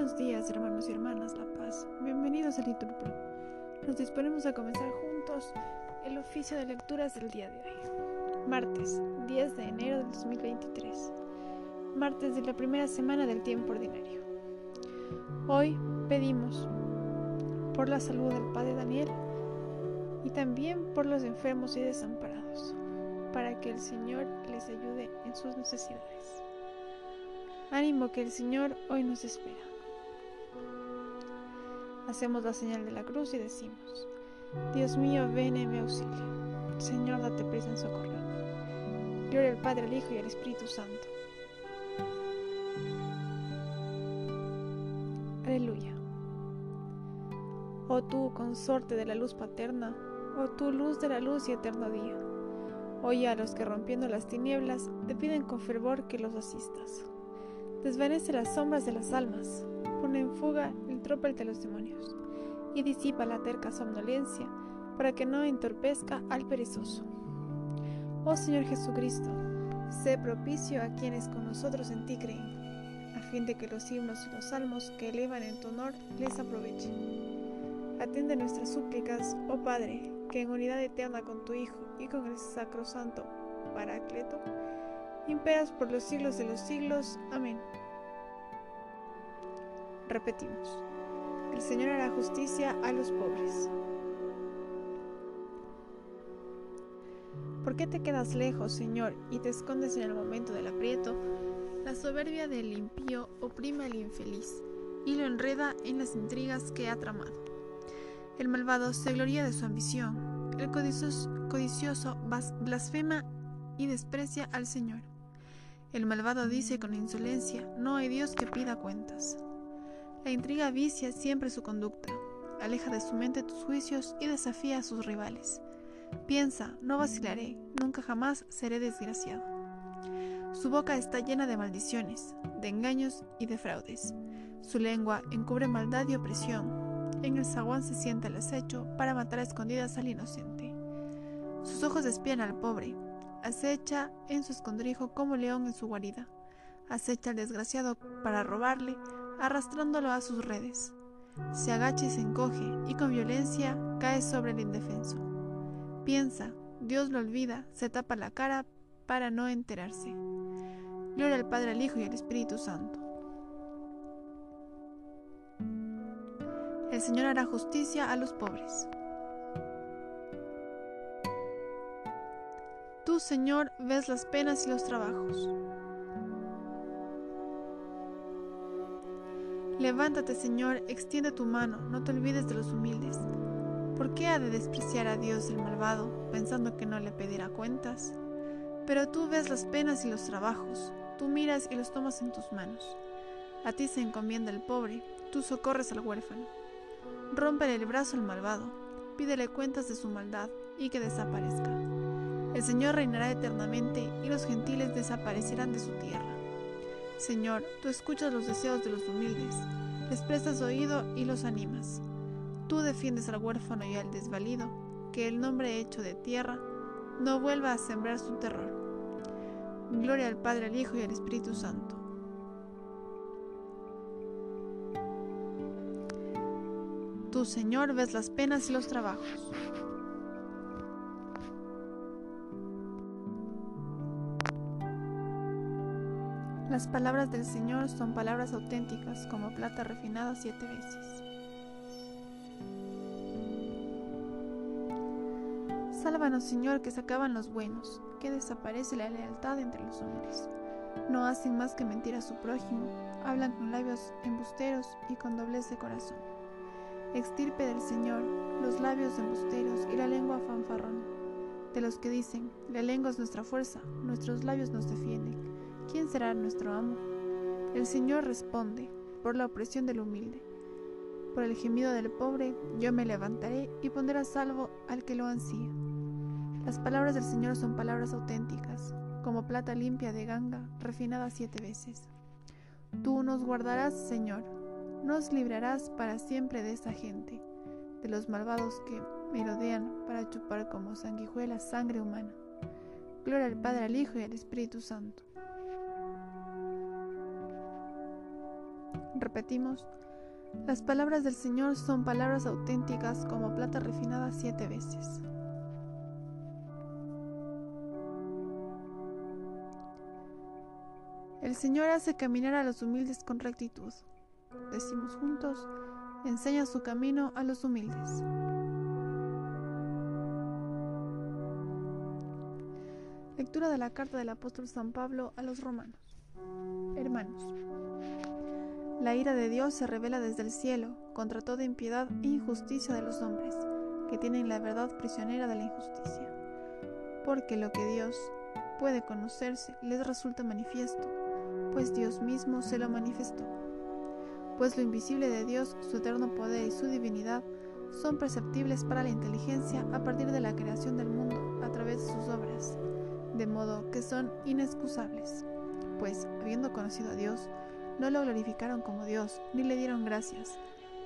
Buenos días, hermanos y hermanas La Paz. Bienvenidos a Liturpro. Nos disponemos a comenzar juntos el oficio de lecturas del día de hoy. Martes, 10 de enero del 2023. Martes de la primera semana del tiempo ordinario. Hoy pedimos por la salud del Padre Daniel y también por los enfermos y desamparados, para que el Señor les ayude en sus necesidades. Ánimo que el Señor hoy nos espera. Hacemos la señal de la cruz y decimos, Dios mío, ven en mi auxilio. Señor, date prisa en socorrerme. Gloria al Padre, al Hijo y al Espíritu Santo. Aleluya. Oh tú, consorte de la luz paterna, oh tú, luz de la luz y eterno día. Oye a los que rompiendo las tinieblas te piden con fervor que los asistas desvanece las sombras de las almas, en fuga el tropel de los demonios y disipa la terca somnolencia para que no entorpezca al perezoso. Oh Señor Jesucristo, sé propicio a quienes con nosotros en ti creen, a fin de que los himnos y los salmos que elevan en tu honor les aprovechen. Atiende nuestras súplicas, oh Padre, que en unidad eterna con tu Hijo y con el Sacrosanto Paracleto, imperas por los siglos de los siglos. Amén. Repetimos. El Señor hará justicia a los pobres. ¿Por qué te quedas lejos, Señor, y te escondes en el momento del aprieto? La soberbia del impío oprime al infeliz y lo enreda en las intrigas que ha tramado. El malvado se gloria de su ambición, el codicioso blasfema y desprecia al Señor. El malvado dice con insolencia, no hay Dios que pida cuentas. La intriga vicia siempre su conducta, aleja de su mente tus juicios y desafía a sus rivales. Piensa, no vacilaré, nunca jamás seré desgraciado. Su boca está llena de maldiciones, de engaños y de fraudes. Su lengua encubre maldad y opresión. En el zaguán se sienta el acecho para matar a escondidas al inocente. Sus ojos espían al pobre, acecha en su escondrijo como león en su guarida, acecha al desgraciado para robarle, arrastrándolo a sus redes. Se agacha y se encoge, y con violencia cae sobre el indefenso. Piensa, Dios lo olvida, se tapa la cara para no enterarse. Gloria al Padre, al Hijo y al Espíritu Santo. El Señor hará justicia a los pobres. Tú, Señor, ves las penas y los trabajos. Levántate, Señor, extiende tu mano, no te olvides de los humildes. ¿Por qué ha de despreciar a Dios el malvado, pensando que no le pedirá cuentas? Pero tú ves las penas y los trabajos, tú miras y los tomas en tus manos. A ti se encomienda el pobre, tú socorres al huérfano. Rómpele el brazo al malvado, pídele cuentas de su maldad y que desaparezca. El Señor reinará eternamente y los gentiles desaparecerán de su tierra. Señor, tú escuchas los deseos de los humildes, les prestas oído y los animas. Tú defiendes al huérfano y al desvalido, que el nombre hecho de tierra no vuelva a sembrar su terror. Gloria al Padre, al Hijo y al Espíritu Santo. Tú, Señor, ves las penas y los trabajos. Las palabras del Señor son palabras auténticas como plata refinada siete veces. Sálvanos, Señor, que se acaban los buenos, que desaparece la lealtad entre los hombres. No hacen más que mentir a su prójimo, hablan con labios embusteros y con doblez de corazón. Extirpe del Señor los labios embusteros y la lengua fanfarrón. De los que dicen, la lengua es nuestra fuerza, nuestros labios nos defienden ¿quién será nuestro amo? El Señor responde, por la opresión del humilde. Por el gemido del pobre, yo me levantaré y pondré a salvo al que lo ansía. Las palabras del Señor son palabras auténticas, como plata limpia de ganga, refinada siete veces. Tú nos guardarás, Señor, nos librarás para siempre de esa gente, de los malvados que merodean para chupar como sanguijuelas sangre humana. Gloria al Padre, al Hijo y al Espíritu Santo Repetimos, las palabras del Señor son palabras auténticas como plata refinada siete veces. El Señor hace caminar a los humildes con rectitud. Decimos juntos, enseña su camino a los humildes. Lectura de la carta del apóstol San Pablo a los romanos. Hermanos, la ira de Dios se revela desde el cielo contra toda impiedad e injusticia de los hombres, que tienen la verdad prisionera de la injusticia. Porque lo que Dios puede conocerse les resulta manifiesto, pues Dios mismo se lo manifestó. Pues lo invisible de Dios, su eterno poder y su divinidad, son perceptibles para la inteligencia a partir de la creación del mundo a través de sus obras de modo que son inexcusables, pues, habiendo conocido a Dios, no lo glorificaron como Dios, ni le dieron gracias.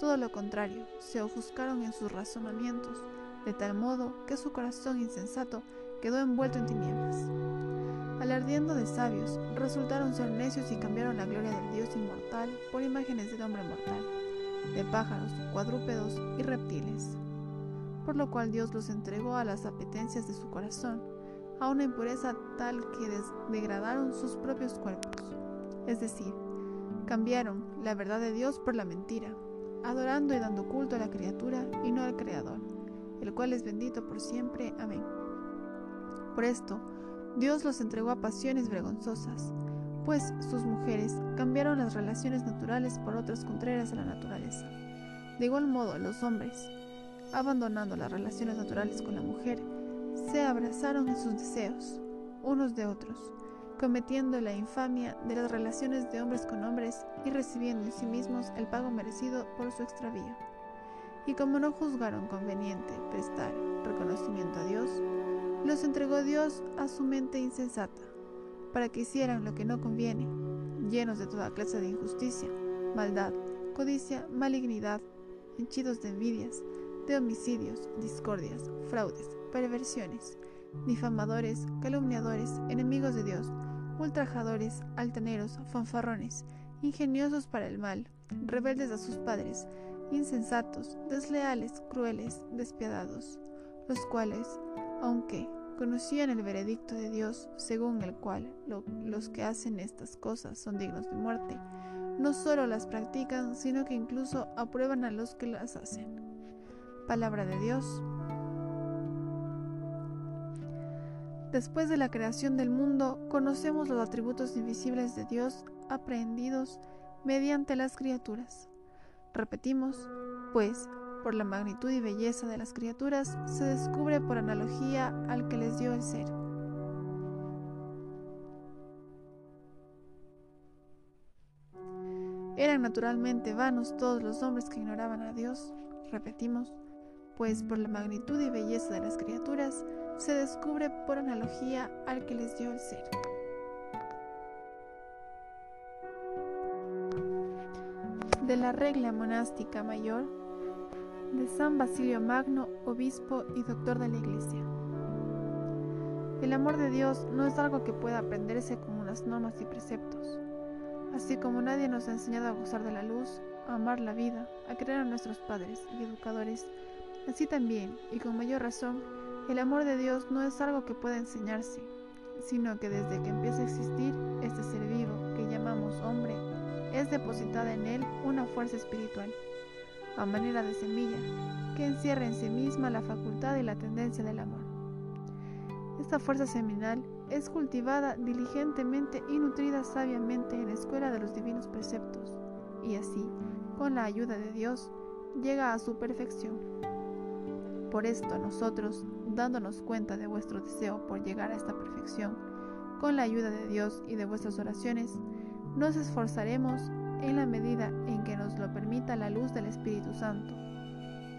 Todo lo contrario, se ofuscaron en sus razonamientos, de tal modo que su corazón insensato quedó envuelto en tinieblas. Alardiendo de sabios, resultaron ser necios y cambiaron la gloria del Dios inmortal por imágenes del hombre mortal, de pájaros, cuadrúpedos y reptiles. Por lo cual Dios los entregó a las apetencias de su corazón, a una impureza tal que degradaron sus propios cuerpos. Es decir, cambiaron la verdad de Dios por la mentira, adorando y dando culto a la criatura y no al Creador, el cual es bendito por siempre. Amén. Por esto, Dios los entregó a pasiones vergonzosas, pues sus mujeres cambiaron las relaciones naturales por otras contrarias a la naturaleza. De igual modo, los hombres, abandonando las relaciones naturales con la mujer, se abrazaron en sus deseos, unos de otros, cometiendo la infamia de las relaciones de hombres con hombres y recibiendo en sí mismos el pago merecido por su extravío. Y como no juzgaron conveniente prestar reconocimiento a Dios, los entregó Dios a su mente insensata, para que hicieran lo que no conviene, llenos de toda clase de injusticia, maldad, codicia, malignidad, henchidos de envidias, de homicidios, discordias, fraudes, perversiones, difamadores, calumniadores, enemigos de Dios, ultrajadores, altaneros, fanfarrones, ingeniosos para el mal, rebeldes a sus padres, insensatos, desleales, crueles, despiadados, los cuales, aunque conocían el veredicto de Dios, según el cual los que hacen estas cosas son dignos de muerte, no solo las practican, sino que incluso aprueban a los que las hacen. Palabra de Dios. Después de la creación del mundo, conocemos los atributos invisibles de Dios aprehendidos mediante las criaturas. Repetimos, pues, por la magnitud y belleza de las criaturas, se descubre por analogía al que les dio el ser. Eran naturalmente vanos todos los hombres que ignoraban a Dios. Repetimos, pues por la magnitud y belleza de las criaturas, se descubre por analogía al que les dio el ser. De la regla monástica mayor de San Basilio Magno, obispo y doctor de la Iglesia. El amor de Dios no es algo que pueda aprenderse con unas normas y preceptos. Así como nadie nos ha enseñado a gozar de la luz, a amar la vida, a creer a nuestros padres y educadores, así también, y con mayor razón, el amor de Dios no es algo que pueda enseñarse, sino que desde que empieza a existir este ser vivo que llamamos hombre, es depositada en él una fuerza espiritual, a manera de semilla, que encierra en sí misma la facultad y la tendencia del amor. Esta fuerza seminal es cultivada diligentemente y nutrida sabiamente en la escuela de los divinos preceptos, y así, con la ayuda de Dios, llega a su perfección. Por esto nosotros, dándonos cuenta de vuestro deseo por llegar a esta perfección, con la ayuda de Dios y de vuestras oraciones, nos esforzaremos en la medida en que nos lo permita la luz del Espíritu Santo,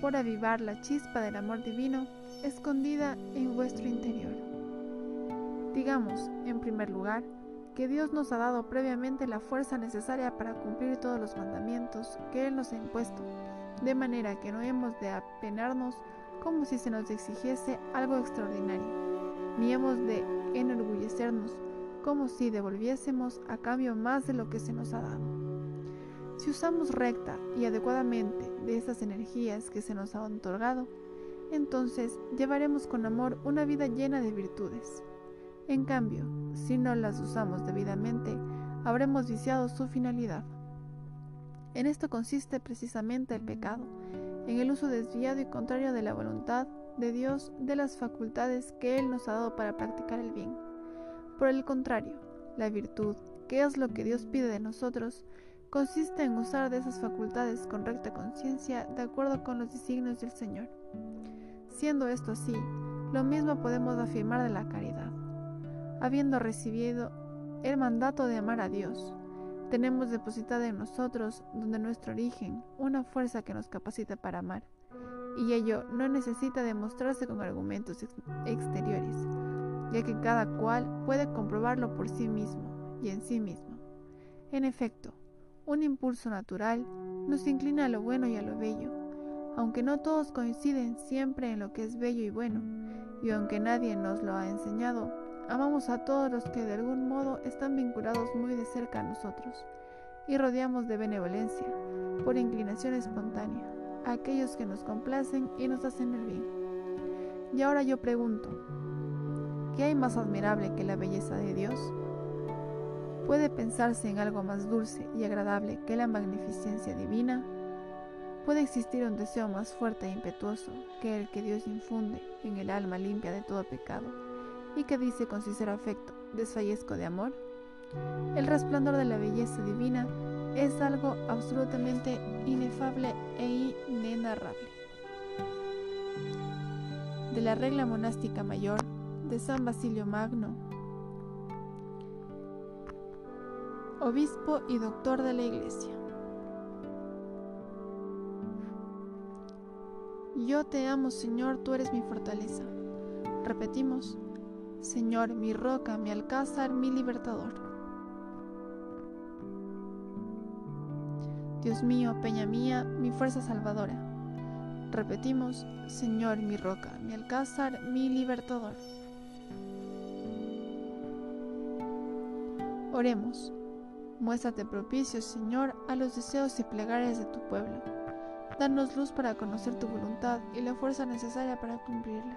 por avivar la chispa del amor divino escondida en vuestro interior. Digamos, en primer lugar, que Dios nos ha dado previamente la fuerza necesaria para cumplir todos los mandamientos que Él nos ha impuesto, de manera que no hemos de apenarnos como si se nos exigiese algo extraordinario, ni hemos de enorgullecernos como si devolviésemos a cambio más de lo que se nos ha dado, Si usamos recta y adecuadamente de estas energías que se nos han otorgado, entonces llevaremos con amor una vida llena de virtudes. En cambio, si no las usamos debidamente, habremos viciado su finalidad. En esto consiste precisamente el pecado, en el uso desviado y contrario de la voluntad de Dios de las facultades que Él nos ha dado para practicar el bien. Por el contrario, la virtud, que es lo que Dios pide de nosotros, consiste en usar de esas facultades con recta conciencia de acuerdo con los designios del Señor. Siendo esto así, lo mismo podemos afirmar de la caridad. Habiendo recibido el mandato de amar a Dios, tenemos depositada en nosotros, donde nuestro origen, una fuerza que nos capacita para amar, y ello no necesita demostrarse con argumentos exteriores, ya que cada cual puede comprobarlo por sí mismo y en sí mismo. En efecto, un impulso natural nos inclina a lo bueno y a lo bello, aunque no todos coinciden siempre en lo que es bello y bueno, y aunque nadie nos lo ha enseñado, amamos a todos los que de algún modo están vinculados muy de cerca a nosotros, y rodeamos de benevolencia, por inclinación espontánea, a aquellos que nos complacen y nos hacen el bien. Y ahora yo pregunto, ¿qué hay más admirable que la belleza de Dios? ¿Puede pensarse en algo más dulce y agradable que la magnificencia divina? ¿Puede existir un deseo más fuerte e impetuoso que el que Dios infunde en el alma limpia de todo pecado y que dice con sincero afecto, desfallezco de amor? El resplandor de la belleza divina es algo absolutamente inefable e inenarrable. De la regla monástica mayor de San Basilio Magno, obispo y doctor de la Iglesia. Yo te amo, Señor, tú eres mi fortaleza. Repetimos, Señor, mi roca, mi alcázar, mi libertador. Dios mío, peña mía, mi fuerza salvadora. Repetimos, Señor, mi roca, mi alcázar, mi libertador. Oremos. Muéstrate propicio, Señor, a los deseos y plegarias de tu pueblo Danos luz para conocer tu voluntad y la fuerza necesaria para cumplirla